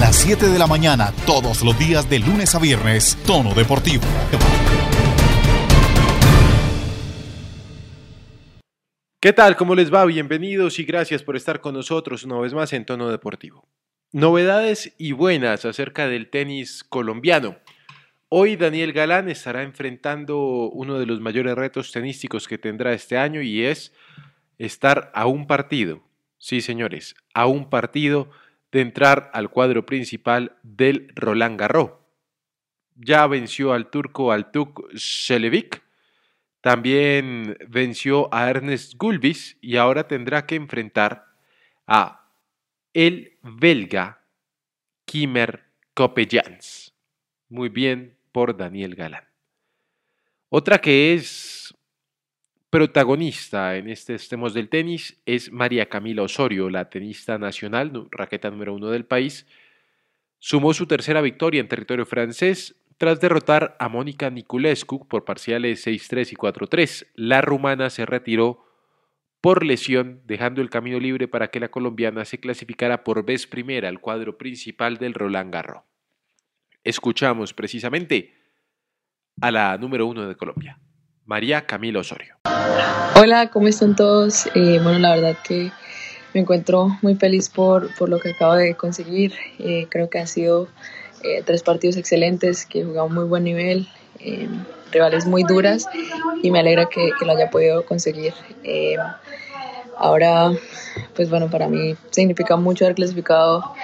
las 7 de la mañana, todos los días de lunes a viernes, Tono Deportivo. ¿Qué tal? ¿Cómo les va? Bienvenidos y gracias por estar con nosotros una vez más en Tono Deportivo. Novedades y buenas acerca del tenis colombiano. Hoy Daniel Galán estará enfrentando uno de los mayores retos tenísticos que tendrá este año y es estar a un partido, sí señores, a un partido de entrar al cuadro principal del Roland Garros. Ya venció al turco Altuk Şelevic también venció a Ernest Gulbis y ahora tendrá que enfrentar a el belga Kimmer Kopejans. Muy bien por Daniel Galán. Otra que es protagonista en este estemos del tenis es María Camila Osorio, la tenista nacional, raqueta número uno del país. Sumó su tercera victoria en territorio francés tras derrotar a Mónica Niculescu por parciales 6-3 y 4-3, la rumana se retiró por lesión, dejando el camino libre para que la colombiana se clasificara por vez primera al cuadro principal del Roland Garros. Escuchamos precisamente a la número uno de Colombia, María Camila Osorio. Hola, ¿cómo están todos? Eh, bueno, la verdad que me encuentro muy feliz por, por lo que acabo de conseguir. Eh, creo que ha sido eh, tres partidos excelentes, que he jugado muy buen nivel, eh, rivales muy duras y me alegra que, lo haya podido conseguir. Eh, ahora, pues bueno, para mí significa mucho haber clasificado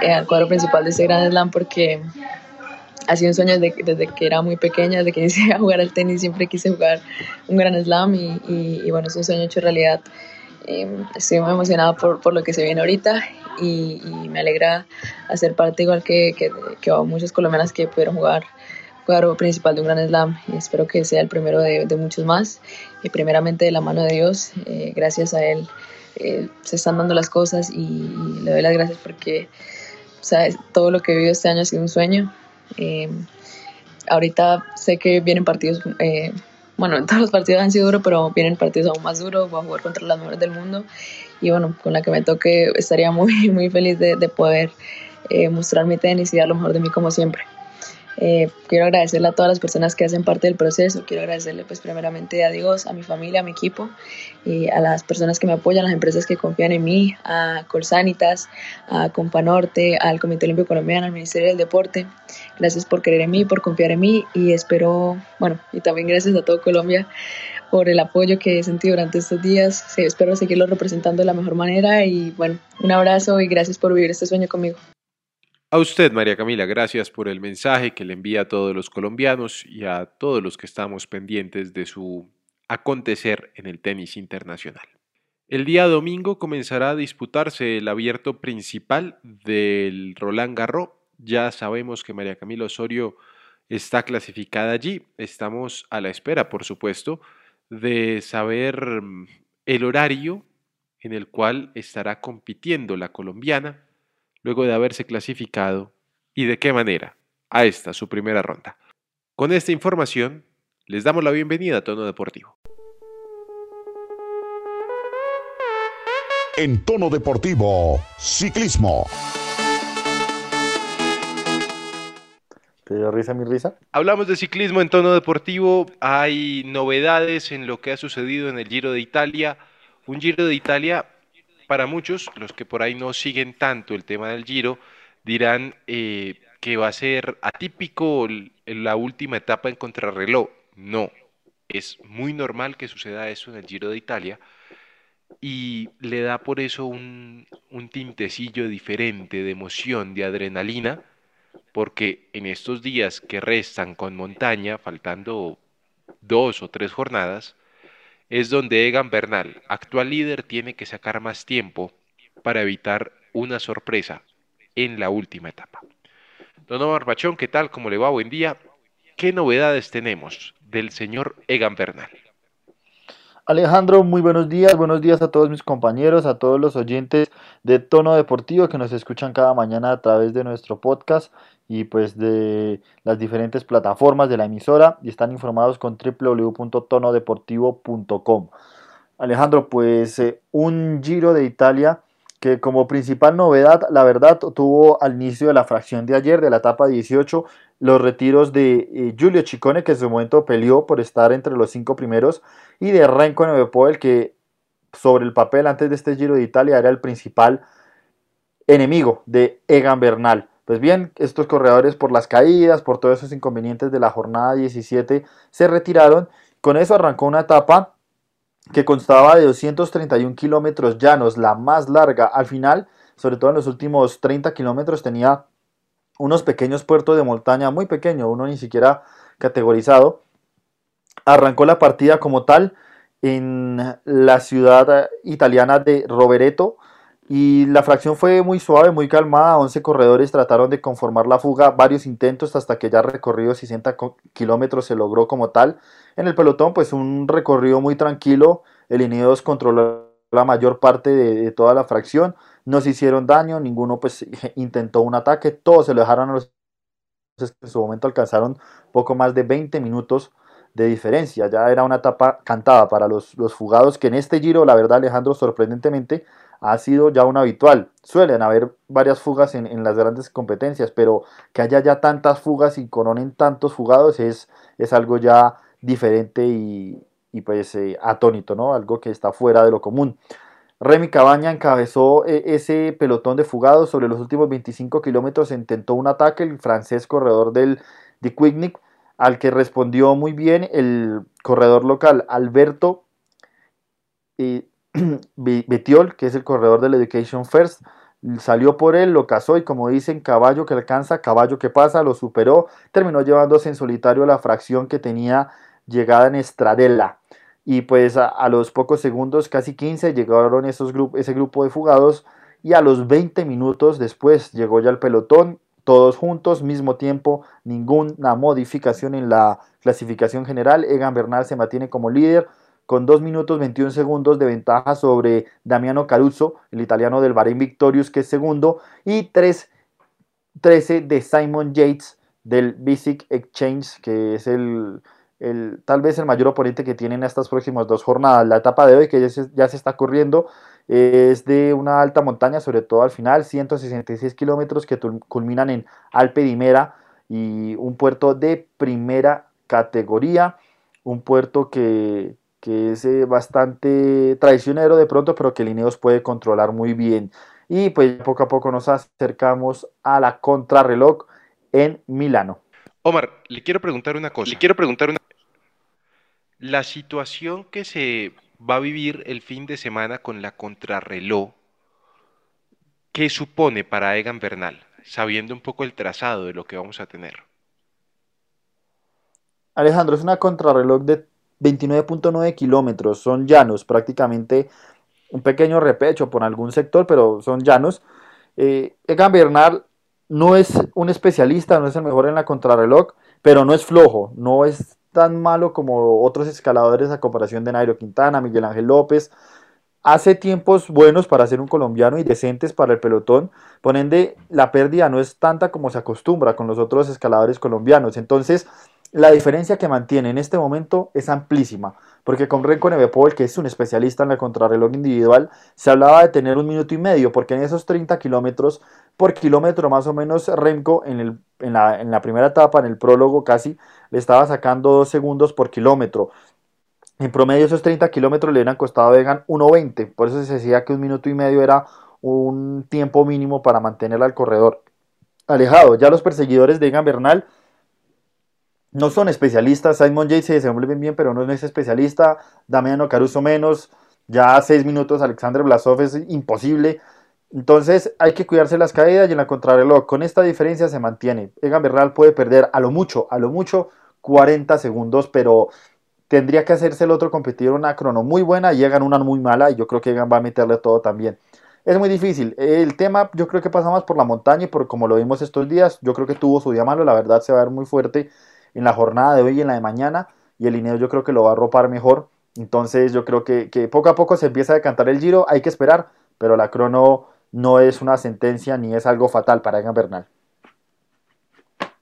al cuadro principal de este Gran Slam porque ha sido un sueño desde, desde, que era muy pequeña, desde que inicié a jugar al tenis, siempre quise jugar un Gran Slam y, y, bueno, es un sueño hecho realidad. estoy muy emocionada por, por, lo que se viene ahorita y, me alegra hacer parte igual que, que, que muchas colombianas que pudieron jugar jugador principal de un gran slam y espero que sea el primero de, de muchos más y primeramente de la mano de Dios eh, gracias a él eh, se están dando las cosas y, le doy las gracias porque todo lo que he vivido este año ha sido un sueño eh, ahorita sé que vienen partidos bueno todos los partidos han sido duros pero vienen partidos aún más duros. Voy a jugar contra las mejores del mundo. Y bueno, con la que me toque estaría muy, muy feliz de, de poder eh, mostrar mi tenis y dar lo mejor de mí como siempre. Eh, quiero agradecerle a todas las personas que hacen parte del proceso, quiero agradecerle pues primeramente a Dios, a mi familia, a mi equipo y a las personas que me apoyan, a las empresas que confían en mí, a Corsanitas, a Companorte, al Comité Olímpico Colombiano, al Ministerio del Deporte. Gracias por creer en mí, por confiar en mí y espero, bueno, y también gracias a todo Colombia por el apoyo que he sentido durante estos días. Sí, espero seguirlo representando de la mejor manera y bueno, un abrazo y gracias por vivir este sueño conmigo. A usted, María Camila, gracias por el mensaje que le envía a todos los colombianos y a todos los que estamos pendientes de su acontecer en el tenis internacional. El día domingo comenzará a disputarse el abierto principal del Roland Garros. Ya sabemos que María Camila Osorio está clasificada allí. Estamos a la espera, por supuesto, de saber mm, el horario en el cual estará compitiendo la colombiana luego de haberse clasificado y de qué manera a esta su primera ronda. Con esta información les damos la bienvenida a Tono Deportivo. En Tono Deportivo, Ciclismo. ¿Te dio risa mi risa? Hablamos de ciclismo en tono deportivo. Hay novedades en lo que ha sucedido en el Giro de Italia. Un Giro de Italia, para muchos, los que por ahí no siguen tanto el tema del Giro, dirán eh, que va a ser atípico la última etapa en contrarreloj. No, es muy normal que suceda eso en el Giro de Italia y le da por eso un, tintecillo diferente de emoción, de adrenalina porque en estos días que restan con montaña, faltando dos o tres jornadas, es donde Egan Bernal, actual líder, tiene que sacar más tiempo para evitar una sorpresa en la última etapa. Don Omar Bachón, ¿qué tal? ¿Cómo le va? Buen día. ¿Qué novedades tenemos del señor Egan Bernal? Alejandro, muy buenos días, buenos días a todos mis compañeros, a todos los oyentes de Tono Deportivo que nos escuchan cada mañana a través de nuestro podcast y pues de las diferentes plataformas de la emisora y están informados con www.tonodeportivo.com. Alejandro, pues eh, un Giro de Italia que como principal novedad, la verdad, tuvo al inicio de la fracción de ayer, de la etapa 18, los retiros de eh, Giulio Ciccone, que en su momento peleó por estar entre los cinco primeros, y de Renko Nevepoel, que sobre el papel antes de este Giro de Italia era el principal enemigo de Egan Bernal. Pues bien, estos corredores por las caídas, por todos esos inconvenientes de la jornada 17, se retiraron. Con eso arrancó una etapa que constaba de 231 kilómetros llanos, la más larga. Al final, sobre todo en los últimos 30 kilómetros, tenía unos pequeños puertos de montaña, muy pequeño, uno ni siquiera categorizado. Arrancó la partida como tal en la ciudad italiana de Rovereto, y la fracción fue muy suave, muy calmada. 11 corredores trataron de conformar la fuga, varios intentos hasta que ya recorrido 60 kilómetros se logró como tal. En el pelotón, pues un recorrido muy tranquilo. El Ineos controló la mayor parte de, toda la fracción. No se hicieron daño, ninguno pues intentó un ataque. Todos se lo dejaron a los en su momento alcanzaron poco más de 20 minutos de diferencia. Ya era una etapa cantada para los, los fugados que en este giro, la verdad Alejandro, sorprendentemente ha sido ya un habitual. Suelen haber varias fugas en, las grandes competencias, pero que haya ya tantas fugas y coronen tantos fugados es, es algo ya diferente y, pues eh, atónito, ¿no? Algo que está fuera de lo común. Remy Cabaña encabezó eh, ese pelotón de fugados sobre los últimos 25 kilómetros, intentó un ataque, el francés corredor del de Quicknick, al que respondió muy bien el corredor local Alberto eh, Betiol, que es el corredor del Education First, salió por él, lo cazó y como dicen, caballo que alcanza, caballo que pasa, lo superó, terminó llevándose en solitario la fracción que tenía llegada en Estradella. Y pues a, los pocos segundos, casi 15, llegaron esos ese grupo de fugados y a los 20 minutos después llegó ya el pelotón, todos juntos, mismo tiempo, ninguna modificación en la clasificación general. Egan Bernal se mantiene como líder, con 2 minutos 21 segundos de ventaja sobre Damiano Caruso, el italiano del Bahrein Victorious, que es segundo, y 3, 13 de Simon Yates del Basic Exchange, que es el, el, tal vez el mayor oponente que tienen estas próximas dos jornadas. La etapa de hoy, que ya se, ya se está corriendo, es de una alta montaña, sobre todo al final, 166 kilómetros que culminan en Alpe Dimera y un puerto de primera categoría, un puerto que, que es eh, bastante traicionero de pronto, pero que Lineos puede controlar muy bien. Y pues poco a poco nos acercamos a la contrarreloj en Milano. Omar, le quiero preguntar una cosa. Le quiero preguntar una La situación que se va a vivir el fin de semana con la contrarreloj, ¿qué supone para Egan Bernal, sabiendo un poco el trazado de lo que vamos a tener? Alejandro, es una contrarreloj de 29.9 kilómetros, son llanos, prácticamente un pequeño repecho por algún sector, pero son llanos. Eh, Egan Bernal no es un especialista, no es el mejor en la contrarreloj, pero no es flojo, no es tan malo como otros escaladores a comparación de Nairo Quintana, Miguel Ángel López. Hace tiempos buenos para ser un colombiano y decentes para el pelotón, por ende la pérdida no es tanta como se acostumbra con los otros escaladores colombianos. Entonces, la diferencia que mantiene en este momento es amplísima, porque con Renko Nevepol, que es un especialista en el contrarreloj individual, se hablaba de tener un minuto y medio, porque en esos 30 kilómetros por kilómetro más o menos Renko la, en la primera etapa, en el prólogo casi, le estaba sacando dos segundos por kilómetro. En promedio esos 30 kilómetros le hubieran costado a Vegan 1.20, por eso se decía que un minuto y medio era un tiempo mínimo para mantener al corredor alejado. Ya los perseguidores de Egan Bernal no son especialistas. Simon Yates se desenvuelve bien, pero no es especialista. Damiano Caruso menos. Ya seis minutos Alexander Blasov es imposible. Entonces hay que cuidarse las caídas y en la contrarreloj. Con esta diferencia se mantiene. Egan Bernal puede perder a lo mucho, a lo mucho 40 segundos, pero tendría que hacerse el otro competidor una crono muy buena y Egan una muy mala y yo creo que Egan va a meterle todo también. Es muy difícil. El tema yo creo que pasa más por la montaña y por como lo vimos estos días. Yo creo que tuvo su día malo, la verdad se va a ver muy fuerte en la jornada de hoy y en la de mañana y el Ineos yo creo que lo va a ropar mejor. Entonces yo creo que, poco a poco se empieza a decantar el giro, hay que esperar, pero la crono no es una sentencia ni es algo fatal para Egan Bernal.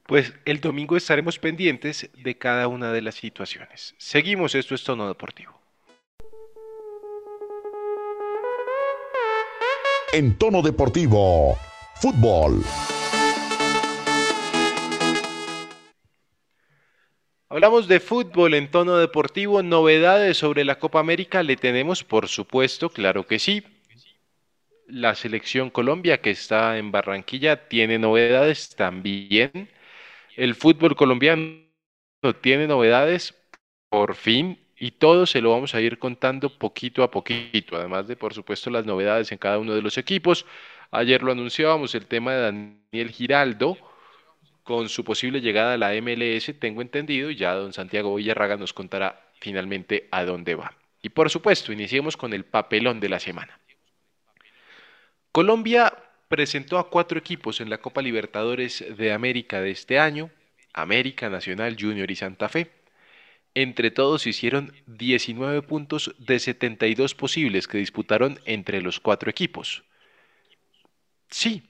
Pues el domingo estaremos pendientes de cada una de las situaciones. Seguimos, esto es Tono Deportivo. en tono deportivo. Fútbol. Hablamos de fútbol en tono deportivo, novedades sobre la Copa América le tenemos, por supuesto, claro que sí. La selección Colombia que está en Barranquilla tiene novedades también. El fútbol colombiano tiene novedades, por fin, y todo se lo vamos a ir contando poquito a poquito, además de, por supuesto, las novedades en cada uno de los equipos. Ayer lo anunciábamos, el tema de Daniel Giraldo con su posible llegada a la MLS, tengo entendido, y ya don Santiago Villarraga nos contará finalmente a dónde va. Y por supuesto, iniciemos con el papelón de la semana. Colombia presentó a cuatro equipos en la Copa Libertadores de América de este año, América Nacional Junior y Santa Fe. Entre todos hicieron 19 puntos de 72 posibles que disputaron entre los cuatro equipos. Sí,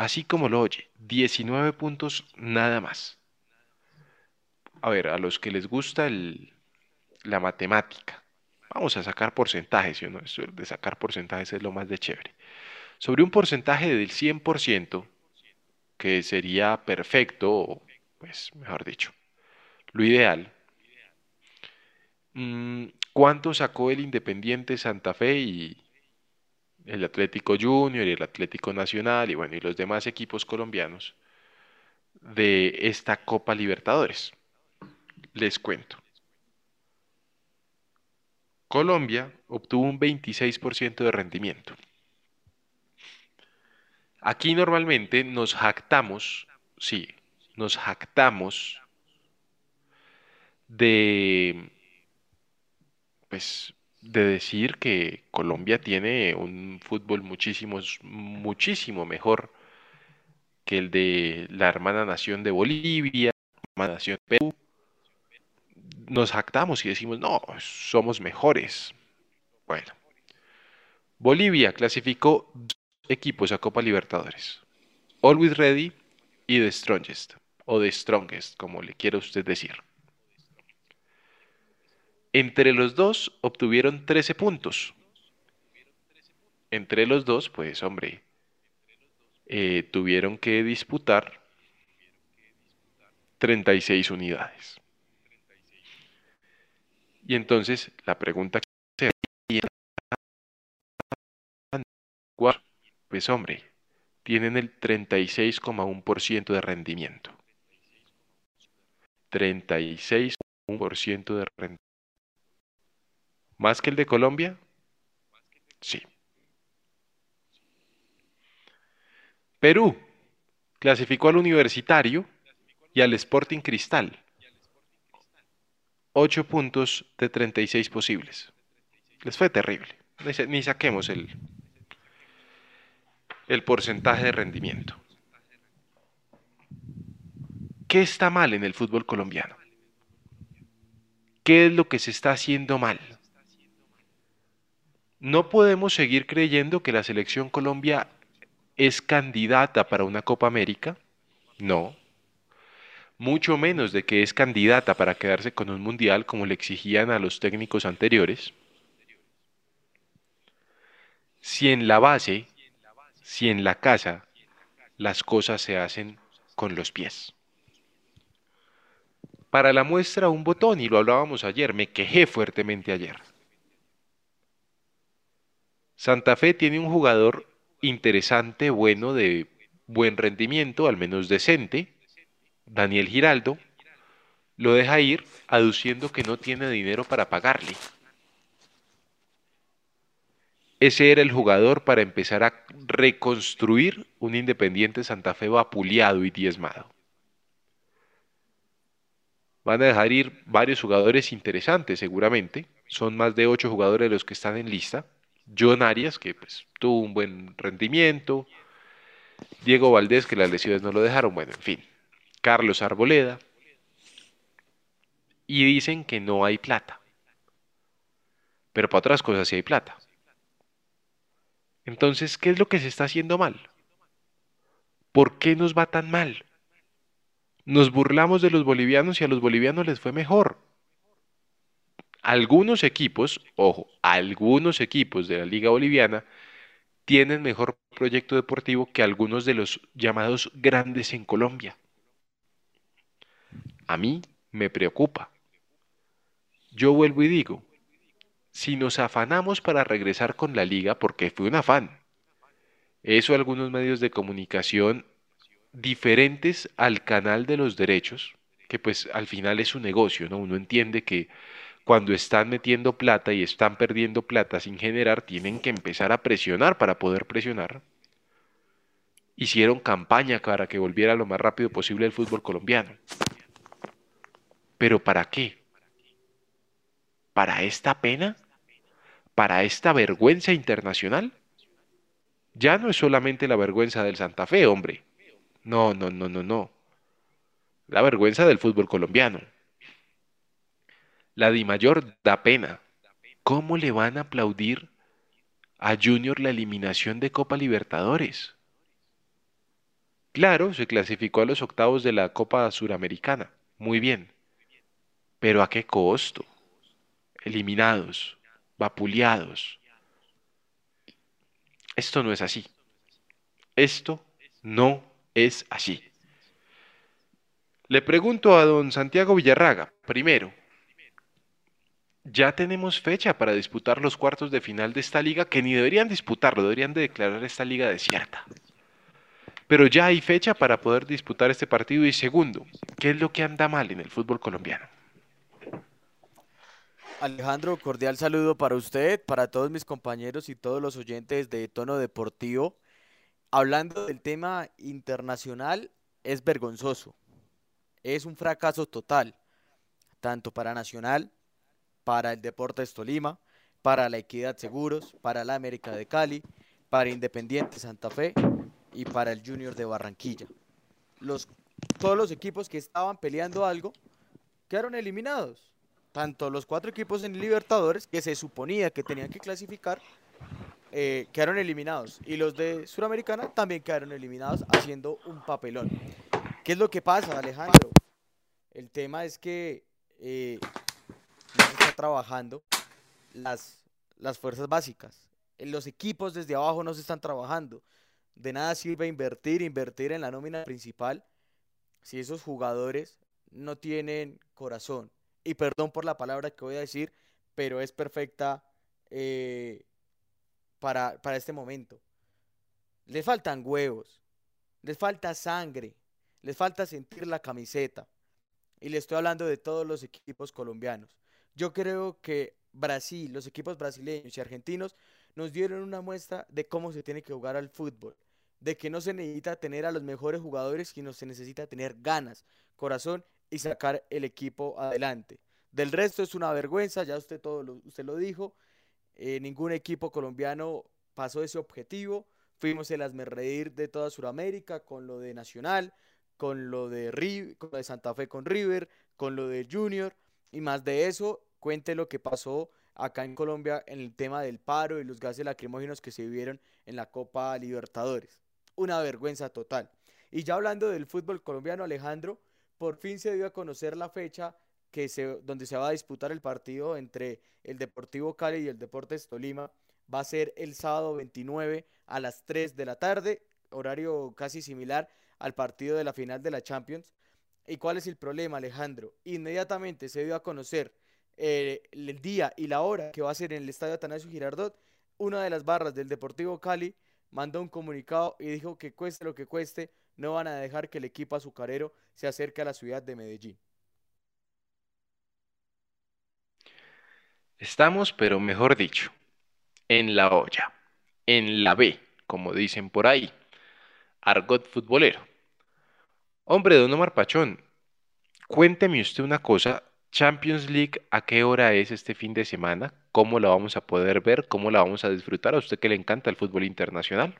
así como lo oye, 19 puntos nada más. A ver, a los que les gusta la matemática, vamos a sacar porcentajes, no? De sacar porcentajes es lo más de chévere. Sobre un porcentaje del 100%, que sería perfecto, pues mejor dicho, lo ideal, mm, ¿cuánto sacó el Independiente Santa Fe y, el Atlético Junior y el Atlético Nacional y bueno, y los demás equipos colombianos de esta Copa Libertadores. Les cuento. Colombia obtuvo un 26% de rendimiento. Aquí normalmente nos jactamos, sí, nos jactamos de pues de decir que Colombia tiene un fútbol muchísimo, muchísimo mejor que el de la hermana nación de Bolivia, la hermana nación de Perú. Nos jactamos y decimos, no, somos mejores. Bueno, Bolivia clasificó dos equipos a Copa Libertadores. Always Ready y The Strongest, o The Strongest, como le quiera usted decir. Entre los dos obtuvieron 13 puntos. Entre los dos, pues hombre, eh, tuvieron que disputar 36 unidades. Y entonces la pregunta que sería, pues hombre, tienen el 36,1% de rendimiento. 36,1% de rendimiento. ¿Más que el de Colombia? Sí. Perú clasificó al Universitario y al Sporting Cristal. 8 puntos de 36 posibles. Les fue terrible. Ni, saquemos el, el porcentaje de rendimiento. ¿Qué está mal en el fútbol colombiano? ¿Qué es lo que se está haciendo mal? No podemos seguir creyendo que la selección Colombia es candidata para una Copa América. No. Mucho menos de que es candidata para quedarse con un mundial como le exigían a los técnicos anteriores. Si en la base, si en la casa, las cosas se hacen con los pies. Para la muestra un botón, y lo hablábamos ayer, me quejé fuertemente ayer. Santa Fe tiene un jugador interesante, bueno, de buen rendimiento, al menos decente, Daniel Giraldo, lo deja ir aduciendo que no tiene dinero para pagarle. Ese era el jugador para empezar a reconstruir un Independiente Santa Fe vapuleado y diezmado. Van a dejar ir varios jugadores interesantes seguramente. Son más de ocho jugadores los que están en lista. John Arias, que pues, tuvo un buen rendimiento, Diego Valdés, que las lesiones no lo dejaron, bueno, en fin, Carlos Arboleda, y dicen que no hay plata, pero para otras cosas sí hay plata. Entonces, ¿qué es lo que se está haciendo mal? ¿Por qué nos va tan mal? Nos burlamos de los bolivianos y a los bolivianos les fue mejor algunos equipos, ojo, algunos equipos de la Liga Boliviana tienen mejor proyecto deportivo que algunos de los llamados grandes en Colombia. A mí me preocupa. Yo vuelvo y digo, si nos afanamos para regresar con la liga, porque fue un afán, eso algunos medios de comunicación diferentes al canal de los derechos, que pues al final es un negocio, ¿no? Uno entiende que cuando están metiendo plata y están perdiendo plata sin generar, tienen que empezar a presionar para poder presionar. Hicieron campaña para que volviera lo más rápido posible el fútbol colombiano. ¿Pero para qué? ¿Para esta pena? ¿Para esta vergüenza internacional? Ya no es solamente la vergüenza del Santa Fe, hombre. No, no, no, no, no. La vergüenza del fútbol colombiano. La Di Mayor da pena. ¿Cómo le van a aplaudir a Junior la eliminación de Copa Libertadores? Claro, se clasificó a los octavos de la Copa Suramericana. Muy bien. Pero ¿a qué costo? Eliminados, vapuleados. Esto no es así. Esto no es así. Le pregunto a don Santiago Villarraga, primero, ya tenemos fecha para disputar los cuartos de final de esta liga, que ni deberían disputarlo, deberían de declarar esta liga desierta. Pero ya hay fecha para poder disputar este partido. Y segundo, ¿qué es lo que anda mal en el fútbol colombiano? Alejandro, cordial saludo para usted, para todos mis compañeros y todos los oyentes de Tono Deportivo. Hablando del tema internacional, es vergonzoso. Es un fracaso total, tanto para Nacional, para el Deportes Tolima, para la Equidad Seguros, para la América de Cali, para Independiente Santa Fe y para el Junior de Barranquilla. Los, todos los equipos que estaban peleando algo quedaron eliminados tanto los cuatro equipos en Libertadores, que se suponía que tenían que clasificar, eh, quedaron eliminados. Y los de Suramericana también quedaron eliminados haciendo un papelón. ¿Qué es lo que pasa, Alejandro? El tema es que eh, no se está trabajando las, las fuerzas básicas. Los equipos desde abajo no se están trabajando. De nada sirve invertir, invertir en la nómina principal si esos jugadores no tienen corazón, y perdón por la palabra que voy a decir, pero es perfecta eh, para, para este momento. Les faltan huevos, les falta sangre, les falta sentir la camiseta. Y le estoy hablando de todos los equipos colombianos. Yo creo que Brasil, los equipos brasileños y argentinos nos dieron una muestra de cómo se tiene que jugar al fútbol. De que no se necesita tener a los mejores jugadores, sino se necesita tener ganas, corazón y sacar el equipo adelante. Del resto es una vergüenza, ya usted todo lo, usted lo dijo. Eh, ningún equipo colombiano pasó ese objetivo. Fuimos el reír de toda Sudamérica con lo de Nacional, con lo de, con lo de Santa Fe con River, con lo de Junior. Y más de eso, cuente lo que pasó acá en Colombia en el tema del paro y los gases lacrimógenos que se vivieron en la Copa Libertadores. Una vergüenza total. Y ya hablando del fútbol colombiano, Alejandro, por fin se dio a conocer la fecha que se, donde se va a disputar el partido entre el Deportivo Cali y el Deportes Tolima. Va a ser el sábado 29 a las 3 de la tarde, horario casi similar al partido de la final de la Champions. ¿Y cuál es el problema, Alejandro? Inmediatamente se dio a conocer eh, el día y la hora que va a ser en el Estadio Atanasio Girardot. Una de las barras del Deportivo Cali mandó un comunicado y dijo que cueste lo que cueste, no van a dejar que el equipo azucarero se acerque a la ciudad de Medellín. Estamos, pero mejor dicho, en la olla, en la B, como dicen por ahí, argot futbolero. Hombre, don Omar Pachón, cuénteme usted una cosa, Champions League, ¿a qué hora es este fin de semana? ¿Cómo la vamos a poder ver? ¿Cómo la vamos a disfrutar? ¿A usted que le encanta el fútbol internacional?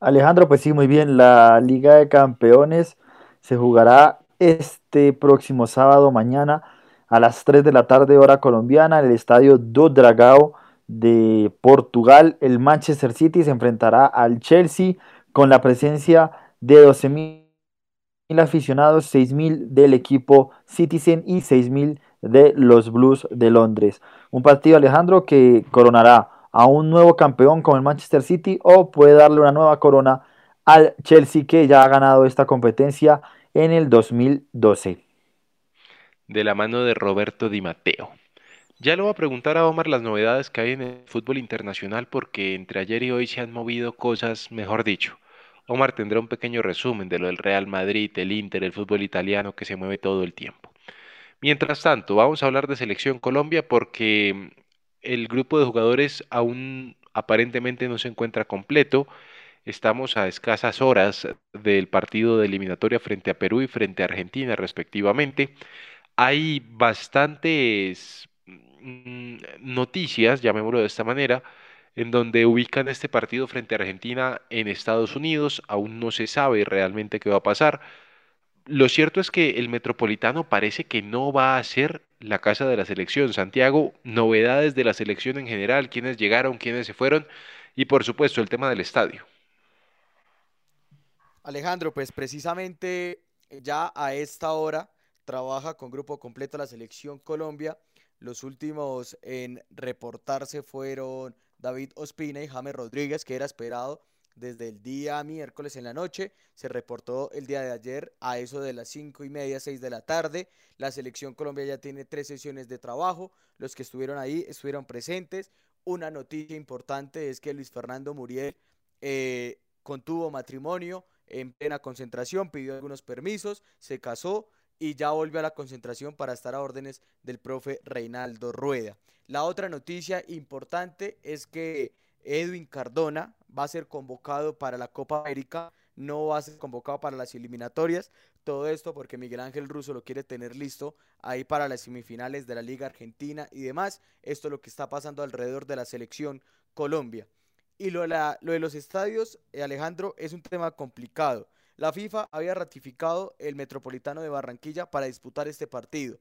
Alejandro, pues sí, muy bien. La Liga de Campeones se jugará este próximo sábado, mañana, a las 3 de la tarde, hora colombiana, en el estadio do Dragao de Portugal. El Manchester City se enfrentará al Chelsea con la presencia de 12.000 aficionados, 6.000 del equipo Citizen y 6.000 de los Blues de Londres. Un partido, Alejandro, que coronará a un nuevo campeón como el Manchester City o puede darle una nueva corona al Chelsea que ya ha ganado esta competencia en el 2012. De la mano de Roberto Di Matteo. Ya le voy a preguntar a Omar las novedades que hay en el fútbol internacional porque entre ayer y hoy se han movido cosas, mejor dicho. Omar tendrá un pequeño resumen de lo del Real Madrid, el Inter, el fútbol italiano que se mueve todo el tiempo. Mientras tanto, vamos a hablar de Selección Colombia porque el grupo de jugadores aún aparentemente no se encuentra completo. Estamos a escasas horas del partido de eliminatoria frente a Perú y frente a Argentina respectivamente. Hay bastantes mm, noticias, llamémoslo de esta manera, en donde ubican este partido frente a Argentina en Estados Unidos. Aún no se sabe realmente qué va a pasar. Lo cierto es que el Metropolitano parece que no va a ser la casa de la selección. Santiago, novedades de la selección en general, quiénes llegaron, quiénes se fueron y por supuesto el tema del estadio. Alejandro, pues precisamente ya a esta hora trabaja con grupo completo la selección Colombia. Los últimos en reportarse fueron David Ospina y James Rodríguez, que era esperado desde el día miércoles en la noche. Se reportó el día de ayer a eso de las cinco y media, seis de la tarde. La selección Colombia ya tiene tres sesiones de trabajo. Los que estuvieron ahí estuvieron presentes. Una noticia importante es que Luis Fernando Muriel eh, contuvo matrimonio en plena concentración, pidió algunos permisos, se casó y ya volvió a la concentración para estar a órdenes del profe Reinaldo Rueda. La otra noticia importante es que Edwin Cardona va a ser convocado para la Copa América, no va a ser convocado para las eliminatorias. Todo esto porque Miguel Ángel Russo lo quiere tener listo ahí para las semifinales de la Liga Argentina y demás. Esto es lo que está pasando alrededor de la selección Colombia. Y lo, lo de los estadios, eh, Alejandro, es un tema complicado. La FIFA había ratificado el Metropolitano de Barranquilla para disputar este partido.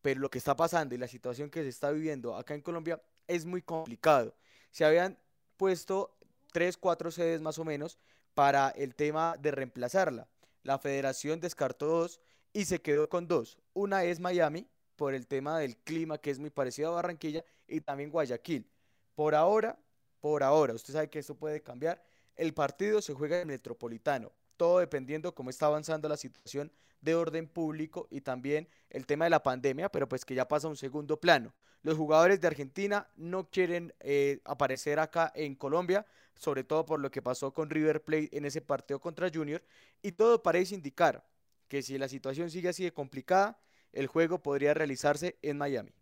Pero lo que está pasando y la situación que se está viviendo acá en Colombia es muy complicado. Se habían puesto tres, cuatro sedes más o menos para el tema de reemplazarla. La federación descartó dos y se quedó con dos. Una es Miami, por el tema del clima que es muy parecido a Barranquilla, y también Guayaquil. Por ahora, por ahora, usted sabe que esto puede cambiar. El partido se juega en Metropolitano, todo dependiendo cómo está avanzando la situación de orden público y también el tema de la pandemia, pero pues que ya pasa a un segundo plano. Los jugadores de Argentina no quieren eh, aparecer acá en Colombia, sobre todo por lo que pasó con River Plate en ese partido contra Junior, y todo parece indicar que si la situación sigue así de complicada, el juego podría realizarse en Miami.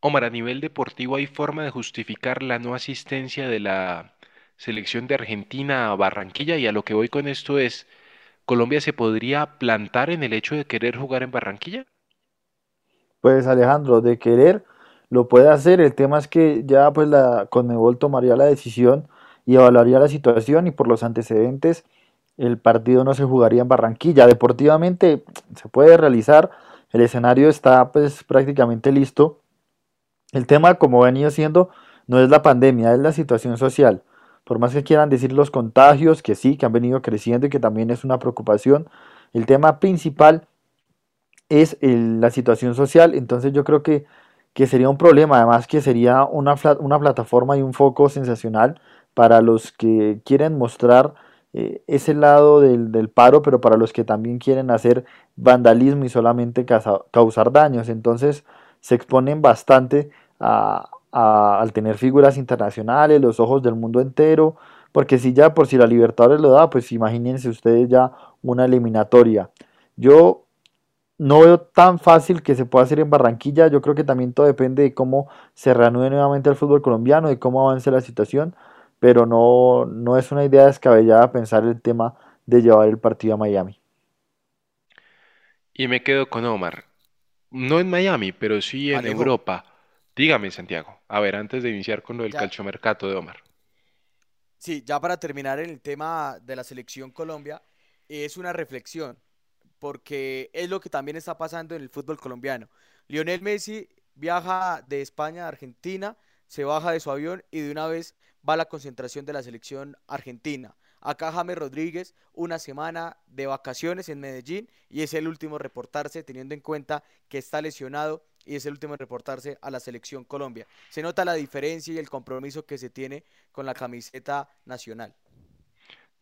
Omar, a nivel deportivo hay forma de justificar la no asistencia de la selección de Argentina a Barranquilla y a lo que voy con esto es, ¿Colombia se podría plantar en el hecho de querer jugar en Barranquilla? Pues Alejandro, de querer lo puede hacer, el tema es que ya pues la Conmebol tomaría la decisión y evaluaría la situación y por los antecedentes el partido no se jugaría en Barranquilla. Deportivamente se puede realizar, el escenario está pues prácticamente listo el tema, como venido siendo, no es la pandemia, es la situación social. Por más que quieran decir los contagios, que sí, que han venido creciendo y que también es una preocupación, el tema principal es la situación social. Entonces yo creo que, que, sería un problema, además que sería una, una plataforma y un foco sensacional para los que quieren mostrar eh, ese lado del, del, paro, pero para los que también quieren hacer vandalismo y solamente causar daños. Entonces se exponen bastante al tener figuras internacionales, los ojos del mundo entero, porque si ya por si la Libertadores lo da, pues imagínense ustedes ya una eliminatoria. Yo no veo tan fácil que se pueda hacer en Barranquilla, yo creo que también todo depende de cómo se reanude nuevamente el fútbol colombiano, de cómo avance la situación, pero no, no es una idea descabellada pensar el tema de llevar el partido a Miami. Y me quedo con Omar. No en Miami, pero sí en Europa. Dígame, Santiago. A ver, antes de iniciar con lo del calchomercato de Omar. Sí, ya para terminar en el tema de la selección Colombia, es una reflexión, porque es lo que también está pasando en el fútbol colombiano. Lionel Messi viaja de España a Argentina, se baja de su avión y de una vez va a la concentración de la selección argentina. Acá James Rodríguez, una semana de vacaciones en Medellín y es el último reportarse teniendo en cuenta que está lesionado y es el último en reportarse a la selección Colombia. Se nota la diferencia y el compromiso que se tiene con la camiseta nacional.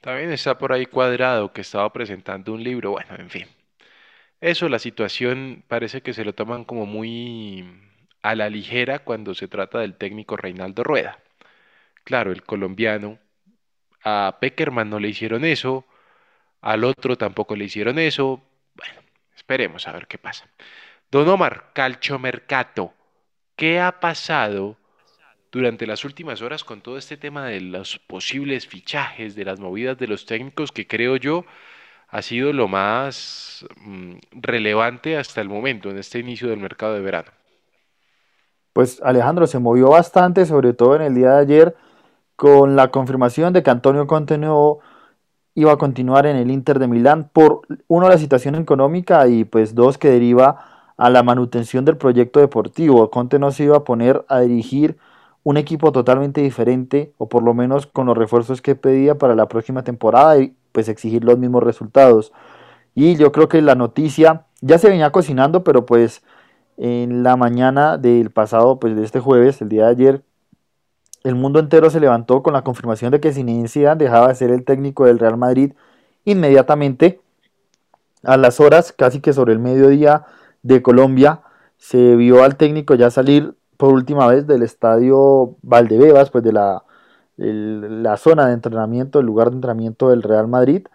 También está por ahí cuadrado que estaba presentando un libro, bueno, en fin. Eso, la situación parece que se lo toman como muy a la ligera cuando se trata del técnico Reinaldo Rueda. Claro, el colombiano, a Peckerman no le hicieron eso, al otro tampoco le hicieron eso. Bueno, esperemos a ver qué pasa. Don Omar, Calchomercato, ¿qué ha pasado durante las últimas horas con todo este tema de los posibles fichajes, de las movidas de los técnicos, que creo yo ha sido lo más mm, relevante hasta el momento en este inicio del mercado de verano? Pues Alejandro se movió bastante, sobre todo en el día de ayer, con la confirmación de que Antonio Conte no iba a continuar en el Inter de Milán por, uno, la situación económica y pues dos, que deriva a la manutención del proyecto deportivo. Conte no se iba a poner a dirigir un equipo totalmente diferente o por lo menos con los refuerzos que pedía para la próxima temporada y pues exigir los mismos resultados. Y yo creo que la noticia ya se venía cocinando, pero pues en la mañana del pasado, pues de este jueves, el día de ayer, el mundo entero se levantó con la confirmación de que Zinedine Zidane dejaba de ser el técnico del Real Madrid inmediatamente a las horas, casi que sobre el mediodía de Colombia, se vio al técnico ya salir por última vez del estadio Valdebebas, pues de la, la zona de entrenamiento, el lugar de entrenamiento del Real Madrid,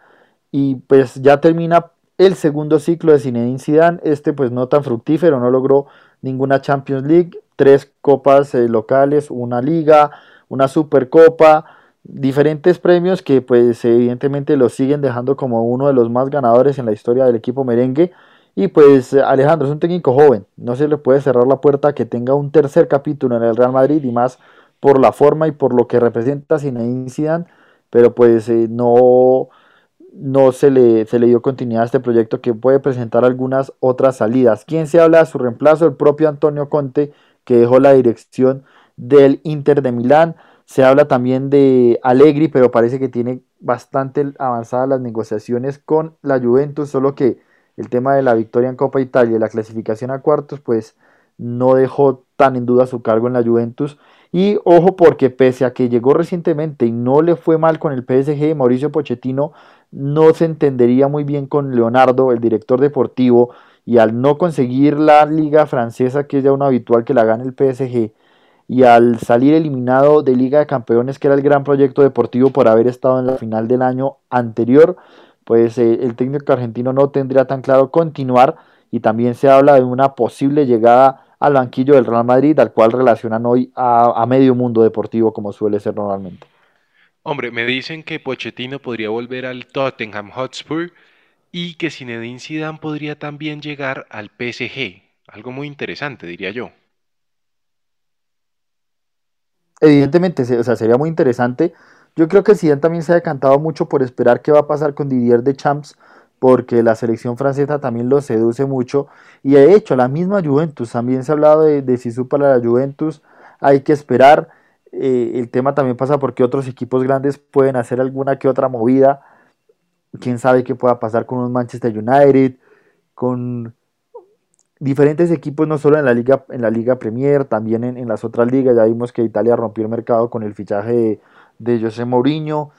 y pues ya termina el segundo ciclo de Zinedine Zidane, este pues no tan fructífero, no logró ninguna Champions League, tres copas eh, locales, una liga, una supercopa, diferentes premios que pues evidentemente lo siguen dejando como uno de los más ganadores en la historia del equipo merengue, y pues Alejandro es un técnico joven, no se le puede cerrar la puerta a que tenga un tercer capítulo en el Real Madrid y más por la forma y por lo que representa Zinedine Zidane, pero pues eh, no, no se le, se le dio continuidad a este proyecto que puede presentar algunas otras salidas. ¿Quién se habla de su reemplazo? El propio Antonio Conte, que dejó la dirección del Inter de Milán. Se habla también de Allegri, pero parece que tiene bastante avanzadas las negociaciones con la Juventus, solo que el tema de la victoria en Copa Italia y la clasificación a cuartos, pues no dejó tan en duda su cargo en la Juventus. Y ojo porque pese a que llegó recientemente y no le fue mal con el PSG, Mauricio Pochettino no se entendería muy bien con Leonardo, el director deportivo, y al no conseguir la liga francesa, que es ya un habitual que la gane el PSG, y al salir eliminado de Liga de Campeones, que era el gran proyecto deportivo por haber estado en la final del año anterior, pues eh, el técnico argentino no tendría tan claro continuar y también se habla de una posible llegada al banquillo del Real Madrid, al cual relacionan hoy a, medio mundo deportivo como suele ser normalmente. Hombre, me dicen que Pochettino podría volver al Tottenham Hotspur y que Zinedine Zidane podría también llegar al PSG. Algo muy interesante, diría yo. Evidentemente, o sea, sería muy interesante yo creo que Zidane también se ha decantado mucho por esperar qué va a pasar con Didier de Champs, porque la selección francesa también lo seduce mucho. Y de hecho, la misma Juventus, también se ha hablado de, de Sisu para la Juventus, hay que esperar. Eh, el tema también pasa porque otros equipos grandes pueden hacer alguna que otra movida. Quién sabe qué pueda pasar con un Manchester United, con diferentes equipos, no solo en la Liga, en la Liga Premier, también en, las otras ligas. Ya vimos que Italia rompió el mercado con el fichaje de José Mourinho.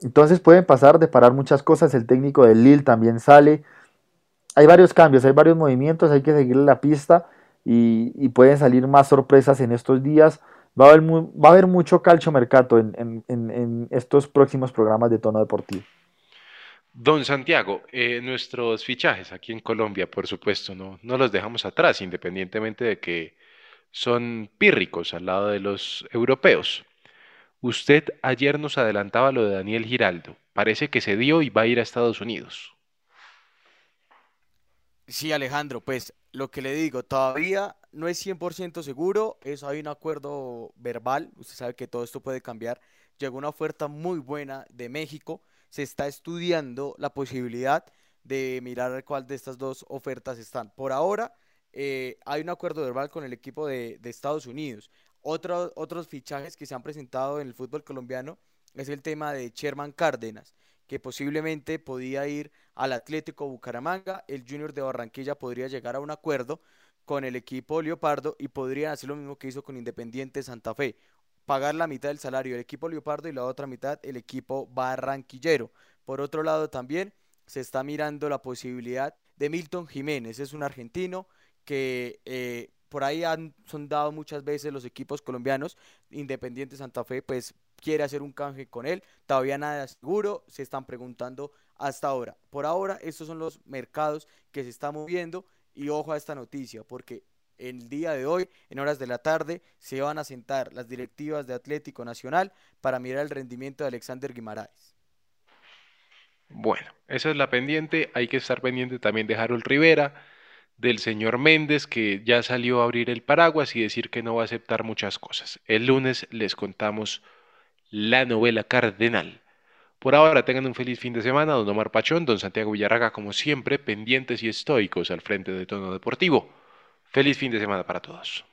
Entonces pueden pasar de parar muchas cosas. El técnico del Lille también sale. Hay varios cambios, hay varios movimientos, hay que seguirle la pista y, pueden salir más sorpresas en estos días. Va a haber, va a haber mucho calcio mercado en, en, estos próximos programas de tono deportivo. Don Santiago, eh, nuestros fichajes aquí en Colombia, por supuesto, no, no los dejamos atrás, independientemente de que son pírricos al lado de los europeos. Usted ayer nos adelantaba lo de Daniel Giraldo. Parece que se dio y va a ir a Estados Unidos. Sí, Alejandro, pues lo que le digo, todavía no es 100% seguro, eso hay un acuerdo verbal, usted sabe que todo esto puede cambiar. Llegó una oferta muy buena de México, se está estudiando la posibilidad de mirar cuál de estas dos ofertas están. Por ahora eh, hay un acuerdo verbal con el equipo de, Estados Unidos otros fichajes que se han presentado en el fútbol colombiano es el tema de Sherman Cárdenas, que posiblemente podía ir al Atlético Bucaramanga, el Junior de Barranquilla podría llegar a un acuerdo con el equipo Leopardo y podría hacer lo mismo que hizo con Independiente Santa Fe, pagar la mitad del salario del equipo Leopardo y la otra mitad el equipo Barranquillero. Por otro lado también se está mirando la posibilidad de Milton Jiménez, es un argentino que eh, por ahí han sondado muchas veces los equipos colombianos, Independiente Santa Fe pues quiere hacer un canje con él, todavía nada seguro, se están preguntando hasta ahora. Por ahora estos son los mercados que se están moviendo y ojo a esta noticia porque el día de hoy, en horas de la tarde, se van a sentar las directivas de Atlético Nacional para mirar el rendimiento de Alexander Guimaraes. Bueno, esa es la pendiente. Hay que estar pendiente también de Harold Rivera, del señor Méndez, que ya salió a abrir el paraguas y decir que no va a aceptar muchas cosas. El lunes les contamos la novela Cardenal. Por ahora tengan un feliz fin de semana, don Omar Pachón, don Santiago Villarraga, como siempre, pendientes y estoicos al frente de tono deportivo. Feliz fin de semana para todos.